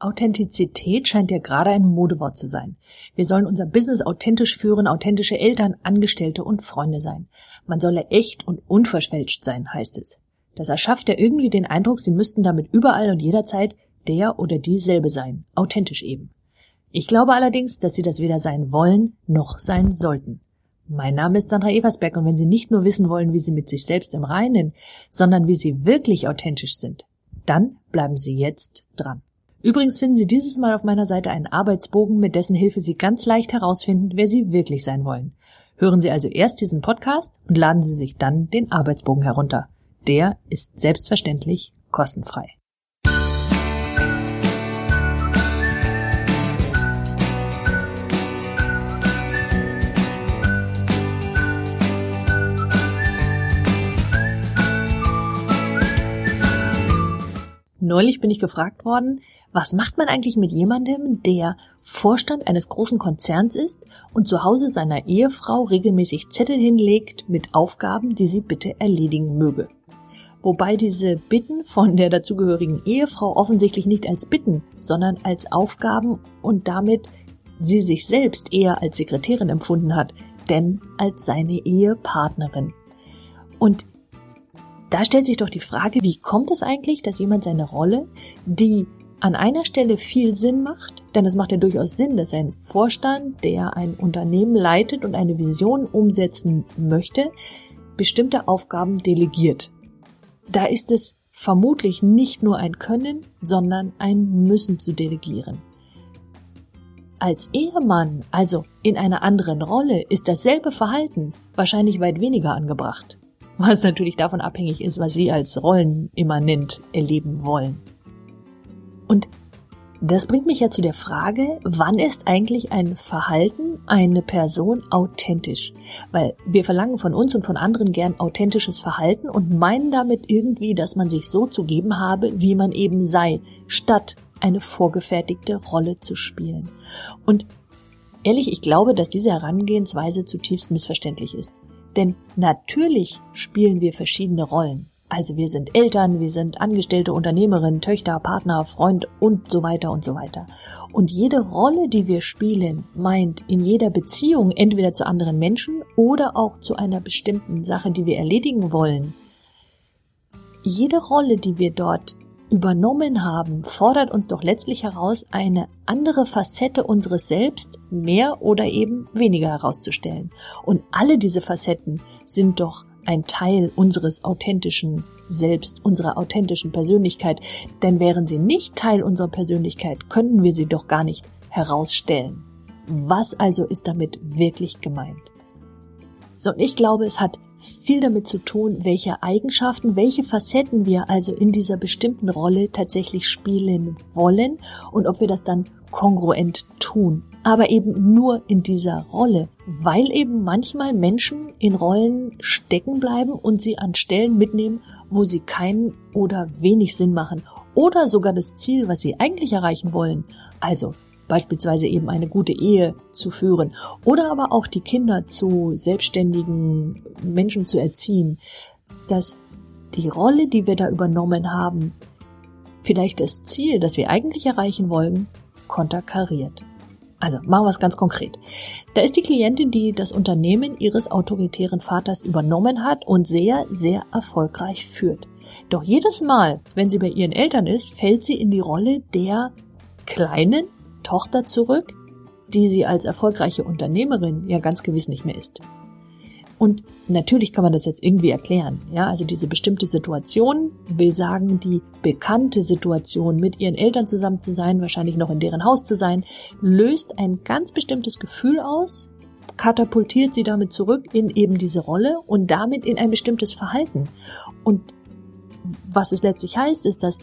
Authentizität scheint ja gerade ein Modewort zu sein. Wir sollen unser Business authentisch führen, authentische Eltern, Angestellte und Freunde sein. Man solle echt und unverschwelzt sein, heißt es. Das erschafft ja irgendwie den Eindruck, sie müssten damit überall und jederzeit der oder dieselbe sein, authentisch eben. Ich glaube allerdings, dass sie das weder sein wollen noch sein sollten. Mein Name ist Sandra Eversberg und wenn Sie nicht nur wissen wollen, wie Sie mit sich selbst im Reinen, sondern wie Sie wirklich authentisch sind, dann bleiben Sie jetzt dran. Übrigens finden Sie dieses Mal auf meiner Seite einen Arbeitsbogen, mit dessen Hilfe Sie ganz leicht herausfinden, wer Sie wirklich sein wollen. Hören Sie also erst diesen Podcast und laden Sie sich dann den Arbeitsbogen herunter. Der ist selbstverständlich kostenfrei. Neulich bin ich gefragt worden, was macht man eigentlich mit jemandem, der Vorstand eines großen Konzerns ist und zu Hause seiner Ehefrau regelmäßig Zettel hinlegt mit Aufgaben, die sie bitte erledigen möge? Wobei diese Bitten von der dazugehörigen Ehefrau offensichtlich nicht als Bitten, sondern als Aufgaben und damit sie sich selbst eher als Sekretärin empfunden hat, denn als seine Ehepartnerin. Und da stellt sich doch die Frage, wie kommt es eigentlich, dass jemand seine Rolle, die an einer Stelle viel Sinn macht, denn es macht ja durchaus Sinn, dass ein Vorstand, der ein Unternehmen leitet und eine Vision umsetzen möchte, bestimmte Aufgaben delegiert. Da ist es vermutlich nicht nur ein Können, sondern ein Müssen zu delegieren. Als Ehemann, also in einer anderen Rolle, ist dasselbe Verhalten wahrscheinlich weit weniger angebracht, was natürlich davon abhängig ist, was Sie als rollenimmanent erleben wollen. Und das bringt mich ja zu der Frage, wann ist eigentlich ein Verhalten, eine Person authentisch? Weil wir verlangen von uns und von anderen gern authentisches Verhalten und meinen damit irgendwie, dass man sich so zu geben habe, wie man eben sei, statt eine vorgefertigte Rolle zu spielen. Und ehrlich, ich glaube, dass diese Herangehensweise zutiefst missverständlich ist. Denn natürlich spielen wir verschiedene Rollen. Also wir sind Eltern, wir sind angestellte Unternehmerin, Töchter, Partner, Freund und so weiter und so weiter. Und jede Rolle, die wir spielen, meint in jeder Beziehung entweder zu anderen Menschen oder auch zu einer bestimmten Sache, die wir erledigen wollen. Jede Rolle, die wir dort übernommen haben, fordert uns doch letztlich heraus, eine andere Facette unseres Selbst mehr oder eben weniger herauszustellen. Und alle diese Facetten sind doch ein Teil unseres authentischen Selbst, unserer authentischen Persönlichkeit, denn wären sie nicht Teil unserer Persönlichkeit, könnten wir sie doch gar nicht herausstellen. Was also ist damit wirklich gemeint? So, und ich glaube, es hat viel damit zu tun, welche Eigenschaften, welche Facetten wir also in dieser bestimmten Rolle tatsächlich spielen wollen und ob wir das dann kongruent tun aber eben nur in dieser Rolle, weil eben manchmal Menschen in Rollen stecken bleiben und sie an Stellen mitnehmen, wo sie keinen oder wenig Sinn machen oder sogar das Ziel, was sie eigentlich erreichen wollen, also beispielsweise eben eine gute Ehe zu führen oder aber auch die Kinder zu selbstständigen Menschen zu erziehen, dass die Rolle, die wir da übernommen haben, vielleicht das Ziel, das wir eigentlich erreichen wollen, konterkariert. Also machen wir es ganz konkret. Da ist die Klientin, die das Unternehmen ihres autoritären Vaters übernommen hat und sehr, sehr erfolgreich führt. Doch jedes Mal, wenn sie bei ihren Eltern ist, fällt sie in die Rolle der kleinen Tochter zurück, die sie als erfolgreiche Unternehmerin ja ganz gewiss nicht mehr ist. Und natürlich kann man das jetzt irgendwie erklären. Ja, also diese bestimmte Situation will sagen, die bekannte Situation, mit ihren Eltern zusammen zu sein, wahrscheinlich noch in deren Haus zu sein, löst ein ganz bestimmtes Gefühl aus, katapultiert sie damit zurück in eben diese Rolle und damit in ein bestimmtes Verhalten. Und was es letztlich heißt, ist, dass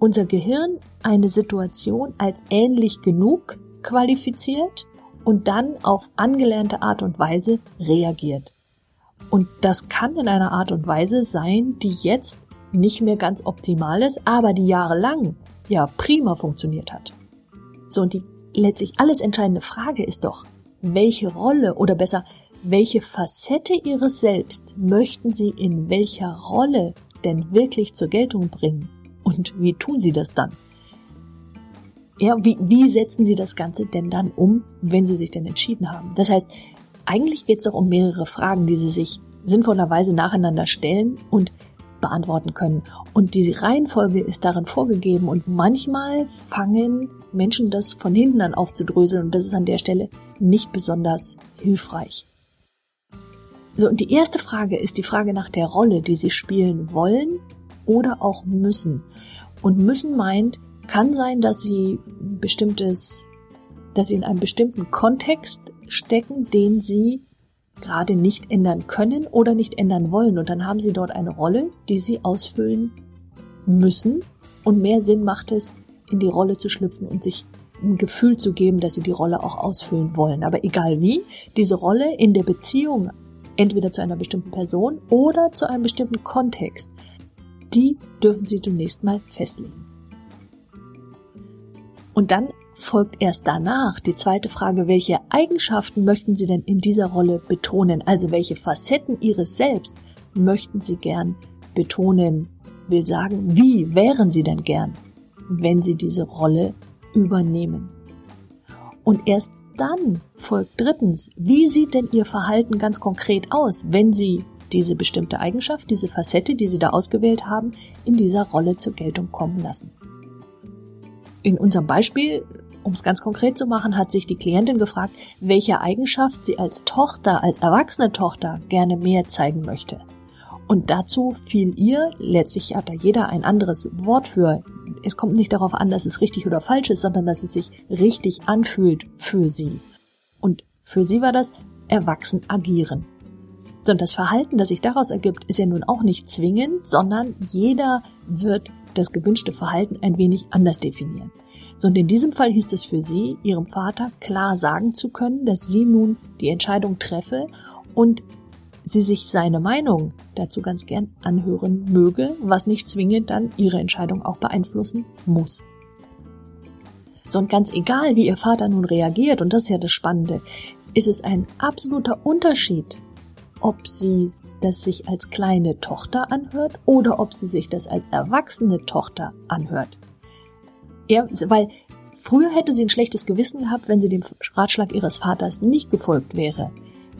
unser Gehirn eine Situation als ähnlich genug qualifiziert und dann auf angelernte Art und Weise reagiert. Und das kann in einer Art und Weise sein, die jetzt nicht mehr ganz optimal ist, aber die jahrelang ja prima funktioniert hat. So, und die letztlich alles entscheidende Frage ist doch, welche Rolle oder besser, welche Facette ihres Selbst möchten sie in welcher Rolle denn wirklich zur Geltung bringen? Und wie tun sie das dann? Ja, wie, wie setzen Sie das Ganze denn dann um, wenn Sie sich denn entschieden haben? Das heißt, eigentlich geht es doch um mehrere Fragen, die Sie sich sinnvollerweise nacheinander stellen und beantworten können. Und diese Reihenfolge ist darin vorgegeben und manchmal fangen Menschen das von hinten an aufzudröseln und das ist an der Stelle nicht besonders hilfreich. So, und die erste Frage ist die Frage nach der Rolle, die sie spielen wollen oder auch müssen. Und müssen meint, kann sein, dass sie bestimmtes, dass sie in einem bestimmten Kontext stecken, den sie gerade nicht ändern können oder nicht ändern wollen. Und dann haben sie dort eine Rolle, die sie ausfüllen müssen. Und mehr Sinn macht es, in die Rolle zu schlüpfen und sich ein Gefühl zu geben, dass sie die Rolle auch ausfüllen wollen. Aber egal wie, diese Rolle in der Beziehung entweder zu einer bestimmten Person oder zu einem bestimmten Kontext, die dürfen Sie zunächst mal festlegen. Und dann folgt erst danach die zweite Frage, welche Eigenschaften möchten Sie denn in dieser Rolle betonen? Also welche Facetten Ihres Selbst möchten Sie gern betonen? Will sagen, wie wären Sie denn gern, wenn Sie diese Rolle übernehmen? Und erst dann folgt drittens, wie sieht denn Ihr Verhalten ganz konkret aus, wenn Sie diese bestimmte Eigenschaft, diese Facette, die Sie da ausgewählt haben, in dieser Rolle zur Geltung kommen lassen. In unserem Beispiel, um es ganz konkret zu machen, hat sich die Klientin gefragt, welche Eigenschaft sie als Tochter, als erwachsene Tochter gerne mehr zeigen möchte. Und dazu fiel ihr, letztlich hat da jeder ein anderes Wort für, es kommt nicht darauf an, dass es richtig oder falsch ist, sondern dass es sich richtig anfühlt für sie. Und für sie war das erwachsen agieren. Und das Verhalten, das sich daraus ergibt, ist ja nun auch nicht zwingend, sondern jeder wird das gewünschte Verhalten ein wenig anders definieren. So, und in diesem Fall hieß es für sie, ihrem Vater klar sagen zu können, dass sie nun die Entscheidung treffe und sie sich seine Meinung dazu ganz gern anhören möge, was nicht zwingend dann ihre Entscheidung auch beeinflussen muss. So und ganz egal, wie ihr Vater nun reagiert, und das ist ja das Spannende, ist es ein absoluter Unterschied, ob sie das sich als kleine Tochter anhört oder ob sie sich das als erwachsene Tochter anhört. Ja, weil früher hätte sie ein schlechtes Gewissen gehabt, wenn sie dem Ratschlag ihres Vaters nicht gefolgt wäre.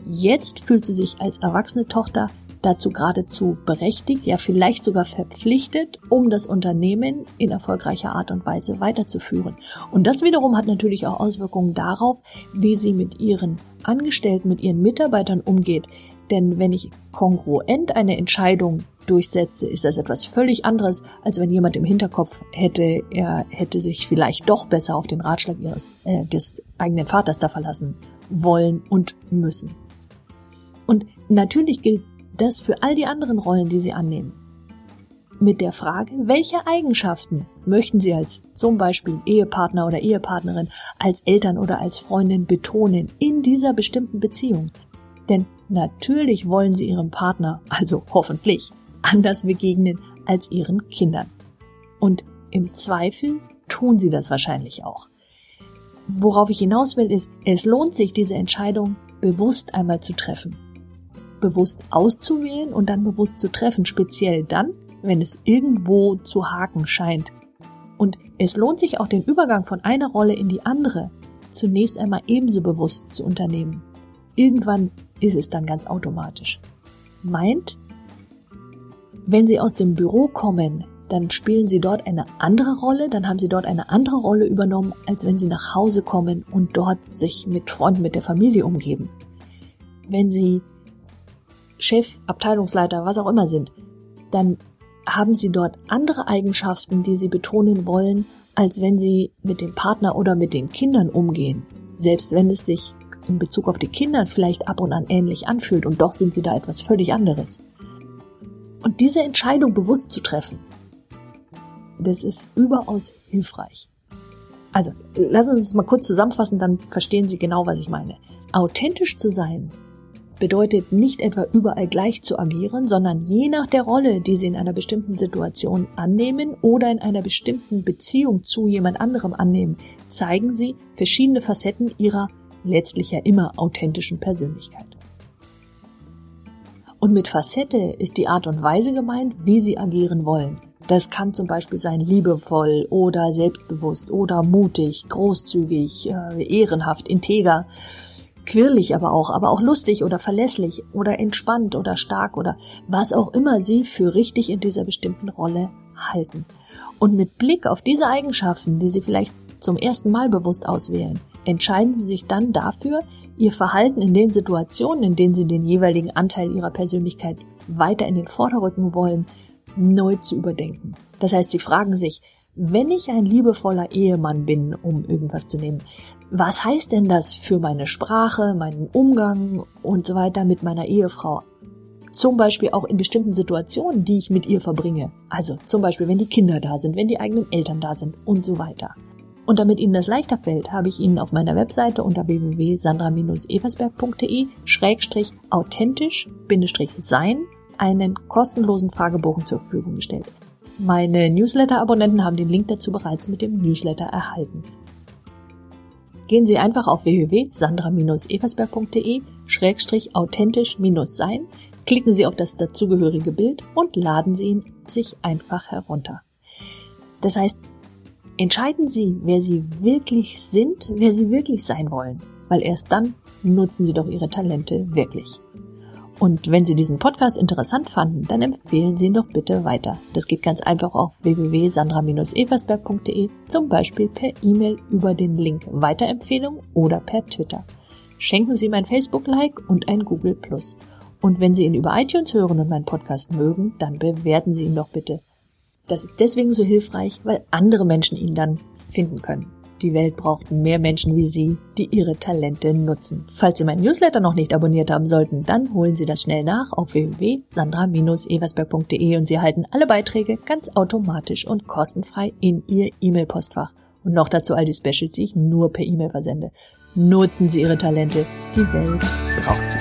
Jetzt fühlt sie sich als erwachsene Tochter dazu geradezu berechtigt, ja vielleicht sogar verpflichtet, um das Unternehmen in erfolgreicher Art und Weise weiterzuführen. Und das wiederum hat natürlich auch Auswirkungen darauf, wie sie mit ihren Angestellten, mit ihren Mitarbeitern umgeht. Denn wenn ich kongruent eine Entscheidung durchsetze, ist das etwas völlig anderes, als wenn jemand im Hinterkopf hätte, er hätte sich vielleicht doch besser auf den Ratschlag ihres, äh, des eigenen Vaters da verlassen wollen und müssen. Und natürlich gilt das für all die anderen Rollen, die Sie annehmen. Mit der Frage, welche Eigenschaften möchten Sie als zum Beispiel Ehepartner oder Ehepartnerin, als Eltern oder als Freundin betonen in dieser bestimmten Beziehung? Denn natürlich wollen Sie Ihrem Partner, also hoffentlich, anders begegnen als Ihren Kindern. Und im Zweifel tun Sie das wahrscheinlich auch. Worauf ich hinaus will, ist, es lohnt sich, diese Entscheidung bewusst einmal zu treffen bewusst auszuwählen und dann bewusst zu treffen, speziell dann, wenn es irgendwo zu haken scheint. Und es lohnt sich auch den Übergang von einer Rolle in die andere zunächst einmal ebenso bewusst zu unternehmen. Irgendwann ist es dann ganz automatisch. Meint, wenn Sie aus dem Büro kommen, dann spielen Sie dort eine andere Rolle, dann haben Sie dort eine andere Rolle übernommen, als wenn Sie nach Hause kommen und dort sich mit Freunden, mit der Familie umgeben. Wenn Sie Chef, Abteilungsleiter, was auch immer sind, dann haben sie dort andere Eigenschaften, die sie betonen wollen, als wenn sie mit dem Partner oder mit den Kindern umgehen. Selbst wenn es sich in Bezug auf die Kinder vielleicht ab und an ähnlich anfühlt und doch sind sie da etwas völlig anderes. Und diese Entscheidung bewusst zu treffen, das ist überaus hilfreich. Also, lassen Sie uns mal kurz zusammenfassen, dann verstehen Sie genau, was ich meine. Authentisch zu sein bedeutet nicht etwa überall gleich zu agieren, sondern je nach der Rolle, die Sie in einer bestimmten Situation annehmen oder in einer bestimmten Beziehung zu jemand anderem annehmen, zeigen Sie verschiedene Facetten Ihrer letztlich ja immer authentischen Persönlichkeit. Und mit Facette ist die Art und Weise gemeint, wie Sie agieren wollen. Das kann zum Beispiel sein liebevoll oder selbstbewusst oder mutig, großzügig, äh, ehrenhaft, integer, quirlig aber auch, aber auch lustig oder verlässlich oder entspannt oder stark oder was auch immer Sie für richtig in dieser bestimmten Rolle halten. Und mit Blick auf diese Eigenschaften, die Sie vielleicht zum ersten Mal bewusst auswählen, entscheiden Sie sich dann dafür, Ihr Verhalten in den Situationen, in denen Sie den jeweiligen Anteil Ihrer Persönlichkeit weiter in den Vorderrücken wollen, neu zu überdenken. Das heißt, sie fragen sich, wenn ich ein liebevoller Ehemann bin, um irgendwas zu nehmen, was heißt denn das für meine Sprache, meinen Umgang und so weiter mit meiner Ehefrau? Zum Beispiel auch in bestimmten Situationen, die ich mit ihr verbringe. Also zum Beispiel, wenn die Kinder da sind, wenn die eigenen Eltern da sind und so weiter. Und damit Ihnen das leichter fällt, habe ich Ihnen auf meiner Webseite unter www.sandra-eversberg.de schrägstrich authentisch sein einen kostenlosen Fragebogen zur Verfügung gestellt. Meine Newsletter-Abonnenten haben den Link dazu bereits mit dem Newsletter erhalten. Gehen Sie einfach auf www.sandra-eversberg.de schrägstrich authentisch-sein, klicken Sie auf das dazugehörige Bild und laden Sie ihn sich einfach herunter. Das heißt, entscheiden Sie, wer Sie wirklich sind, wer Sie wirklich sein wollen, weil erst dann nutzen Sie doch Ihre Talente wirklich. Und wenn Sie diesen Podcast interessant fanden, dann empfehlen Sie ihn doch bitte weiter. Das geht ganz einfach auf www.sandra-eversberg.de, zum Beispiel per E-Mail über den Link Weiterempfehlung oder per Twitter. Schenken Sie mein Facebook-Like und ein Google. Und wenn Sie ihn über iTunes hören und meinen Podcast mögen, dann bewerten Sie ihn doch bitte. Das ist deswegen so hilfreich, weil andere Menschen ihn dann finden können. Die Welt braucht mehr Menschen wie Sie, die ihre Talente nutzen. Falls Sie meinen Newsletter noch nicht abonniert haben sollten, dann holen Sie das schnell nach auf www.sandra-eversberg.de und Sie erhalten alle Beiträge ganz automatisch und kostenfrei in Ihr E-Mail-Postfach. Und noch dazu all die Specials, die ich nur per E-Mail versende. Nutzen Sie Ihre Talente. Die Welt braucht sie.